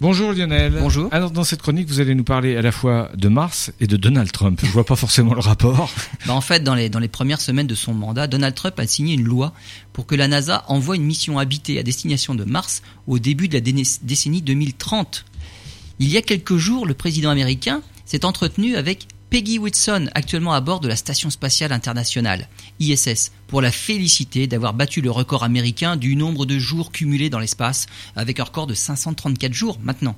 Bonjour Lionel. Bonjour. Alors dans cette chronique, vous allez nous parler à la fois de Mars et de Donald Trump. Je vois pas forcément le rapport. Bah, en fait, dans les, dans les premières semaines de son mandat, Donald Trump a signé une loi pour que la NASA envoie une mission habitée à destination de Mars au début de la décennie 2030. Il y a quelques jours, le président américain s'est entretenu avec Peggy Whitson, actuellement à bord de la Station spatiale internationale, ISS, pour la féliciter d'avoir battu le record américain du nombre de jours cumulés dans l'espace, avec un record de 534 jours maintenant.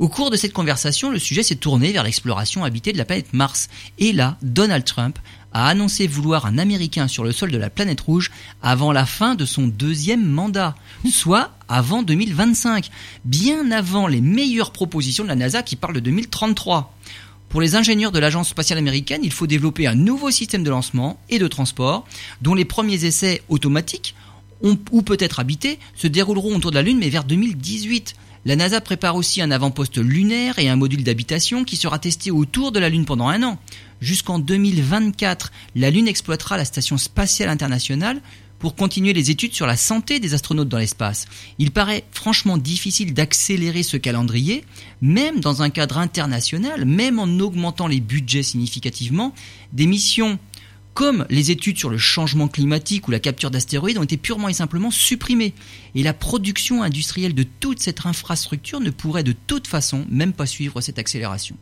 Au cours de cette conversation, le sujet s'est tourné vers l'exploration habitée de la planète Mars. Et là, Donald Trump a annoncé vouloir un Américain sur le sol de la planète rouge avant la fin de son deuxième mandat, soit avant 2025, bien avant les meilleures propositions de la NASA qui parlent de 2033. Pour les ingénieurs de l'Agence spatiale américaine, il faut développer un nouveau système de lancement et de transport dont les premiers essais automatiques ou peut-être habités se dérouleront autour de la Lune mais vers 2018. La NASA prépare aussi un avant-poste lunaire et un module d'habitation qui sera testé autour de la Lune pendant un an. Jusqu'en 2024, la Lune exploitera la Station spatiale internationale pour continuer les études sur la santé des astronautes dans l'espace. Il paraît franchement difficile d'accélérer ce calendrier, même dans un cadre international, même en augmentant les budgets significativement, des missions comme les études sur le changement climatique ou la capture d'astéroïdes ont été purement et simplement supprimées. Et la production industrielle de toute cette infrastructure ne pourrait de toute façon même pas suivre cette accélération.